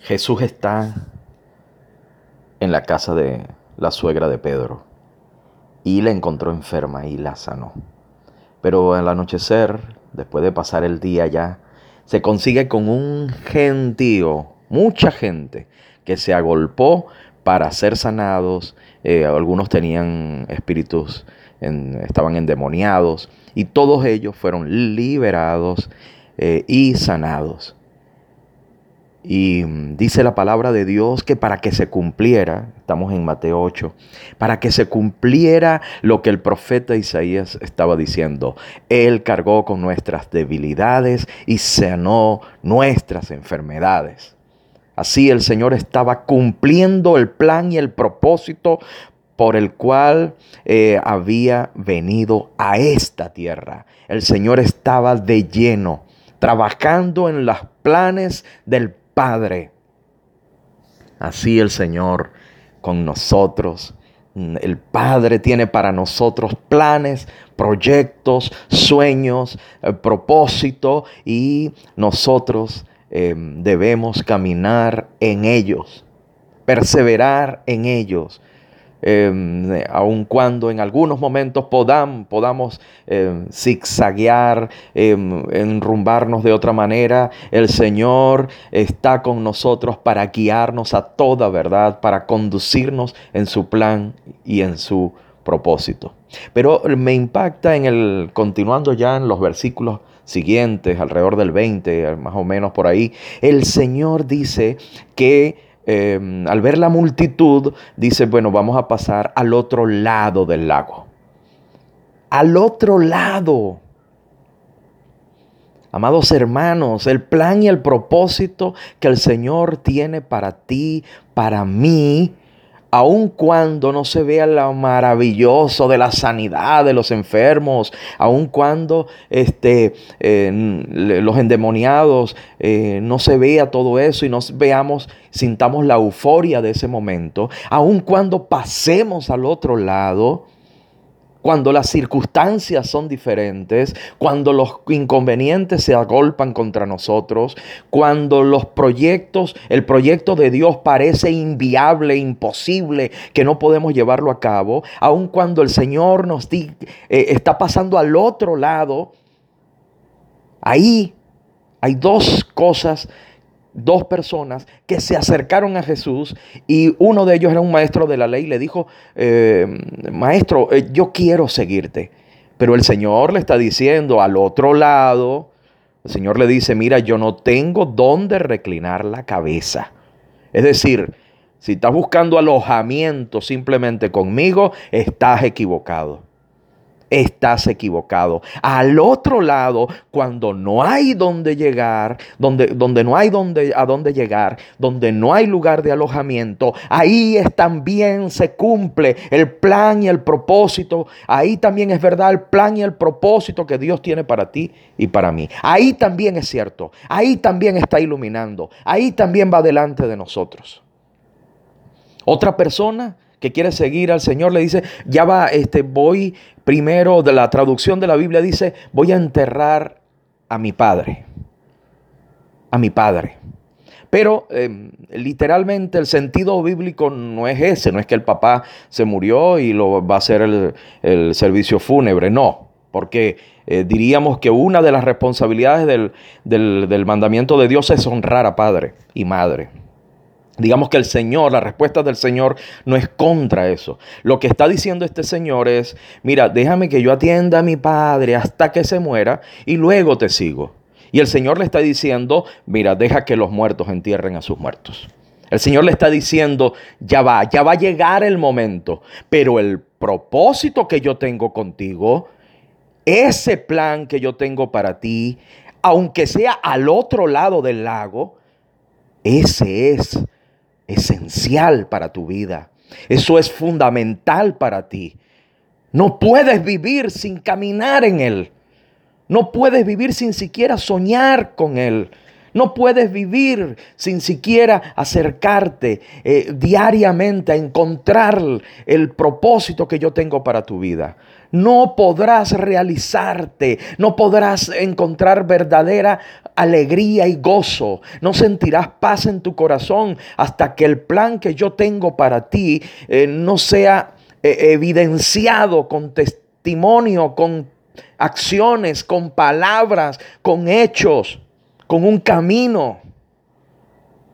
Jesús está en la casa de la suegra de Pedro y la encontró enferma y la sanó. Pero al anochecer, después de pasar el día ya, se consigue con un gentío, mucha gente, que se agolpó para ser sanados. Eh, algunos tenían espíritus, estaban endemoniados, y todos ellos fueron liberados eh, y sanados. Y mm, dice la palabra de Dios que para que se cumpliera, estamos en Mateo 8, para que se cumpliera lo que el profeta Isaías estaba diciendo, Él cargó con nuestras debilidades y sanó nuestras enfermedades. Así el Señor estaba cumpliendo el plan y el propósito por el cual eh, había venido a esta tierra. El Señor estaba de lleno, trabajando en los planes del Padre. Así el Señor con nosotros. El Padre tiene para nosotros planes, proyectos, sueños, eh, propósito y nosotros eh, debemos caminar en ellos, perseverar en ellos eh, aun cuando en algunos momentos podamos em, zigzaguear, em, enrumbarnos de otra manera, el Señor está con nosotros para guiarnos a toda verdad, para conducirnos en su plan y en su propósito. Pero me impacta en el, continuando ya en los versículos siguientes, alrededor del 20, más o menos por ahí, el Señor dice que Em, al ver la multitud, dice, bueno, vamos a pasar al otro lado del lago. Al otro lado. Amados hermanos, el plan y el propósito que el Señor tiene para ti, para mí, aun cuando no se vea lo maravilloso de la sanidad de los enfermos, aun cuando este, los endemoniados eh, no se vea todo eso y nos veamos, sintamos la euforia de ese momento, aun cuando pasemos al otro lado, cuando las circunstancias son diferentes, cuando los inconvenientes se agolpan contra nosotros, cuando los proyectos, el proyecto de Dios parece inviable, imposible, que no podemos llevarlo a cabo, aun cuando el Señor nos eh, está pasando al otro lado, ahí hay dos cosas dos personas que se acercaron a Jesús y uno de ellos era un maestro de la ley y le dijo, eh, maestro, eh, yo quiero seguirte. Pero el Señor le está diciendo al otro lado, el Señor le dice, mira, yo no tengo dónde reclinar la cabeza. Es decir, si estás buscando alojamiento simplemente conmigo, estás equivocado estás equivocado. Al otro lado, cuando no hay donde llegar, donde, donde no hay donde, a dónde llegar, donde no hay lugar de alojamiento, ahí también se cumple el plan y el propósito. Ahí también es verdad el plan y el propósito que Dios tiene para ti y para mí. Ahí también es cierto. Ahí también está iluminando. Ahí también va delante de nosotros. Otra persona que quiere seguir al Señor le dice, ya va, este, voy primero de la traducción de la Biblia dice, voy a enterrar a mi padre, a mi padre. Pero em, literalmente el sentido bíblico no es ese, no es que el papá se murió y lo va a hacer el, servicio fúnebre, no, porque eh, diríamos que una de las responsabilidades del, del mandamiento de Dios es honrar a padre y madre. Digamos que el Señor, la respuesta del Señor no es contra eso. Lo que está diciendo este Señor es, mira, déjame que yo atienda a mi Padre hasta que se muera y luego te sigo. Y el Señor le está diciendo, mira, deja que los muertos entierren a sus muertos. El Señor le está diciendo, ya va, ya va a llegar el momento, pero el propósito que yo tengo contigo, ese plan que yo tengo para ti, aunque sea al otro lado del lago, ese es esencial para tu vida. Eso es fundamental para ti. No puedes vivir sin caminar en Él. No puedes vivir sin siquiera soñar con Él. No puedes vivir sin siquiera acercarte eh, diariamente a encontrar el propósito que yo tengo para tu vida. No podrás realizarte, no podrás encontrar verdadera alegría y gozo, no sentirás paz en tu corazón hasta que el plan que yo tengo para ti eh, no sea eh, evidenciado con testimonio, con acciones, con palabras, con hechos, con un camino.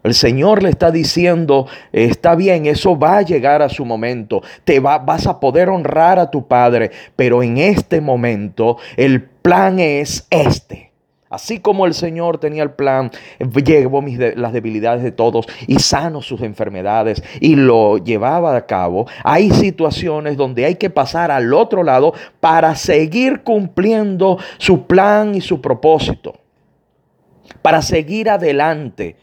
El Señor le está diciendo, está bien, eso va a llegar a su momento, te va, vas a poder honrar a tu Padre, pero en este momento el plan es este. Así como el Señor tenía el plan, llevó las debilidades de todos y sano sus enfermedades y lo llevaba a cabo. Hay situaciones donde hay que pasar al otro lado para seguir cumpliendo su plan y su propósito. Para seguir adelante.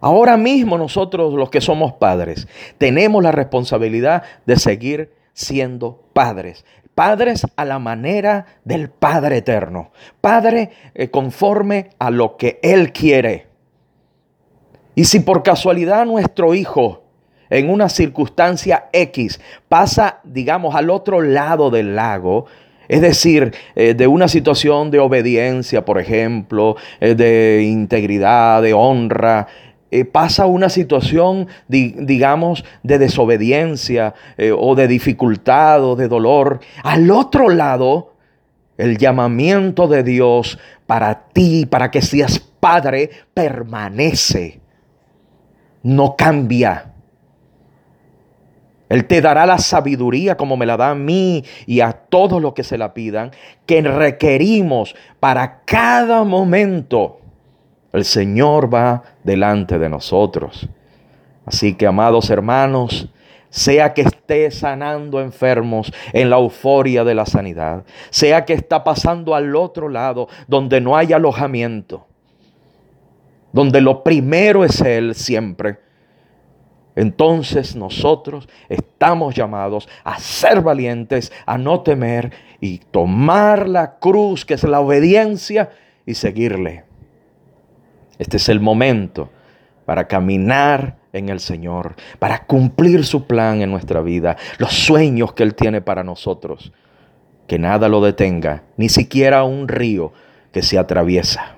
Ahora mismo nosotros los que somos padres tenemos la responsabilidad de seguir siendo padres. Padres a la manera del Padre eterno. Padre eh, conforme a lo que Él quiere. Y si por casualidad nuestro hijo en una circunstancia X pasa, digamos, al otro lado del lago, es decir, eh, de una situación de obediencia, por ejemplo, eh, de integridad, de honra, eh, pasa una situación, digamos, de desobediencia eh, o de dificultad o de dolor, al otro lado, el llamamiento de Dios para ti, para que seas padre, permanece, no cambia. Él te dará la sabiduría como me la da a mí y a todos los que se la pidan, que requerimos para cada momento el Señor va delante de nosotros. Así que, amados hermanos, sea que esté sanando enfermos en la euforia de la sanidad, sea que está pasando al otro lado donde no hay alojamiento, donde lo primero es Él siempre. Entonces nosotros estamos llamados a ser valientes, a no temer y tomar la cruz, que es la obediencia, y seguirle. Este es el momento para caminar en el Señor, para cumplir su plan en nuestra vida, los sueños que Él tiene para nosotros. Que nada lo detenga, ni siquiera un río que se atraviesa.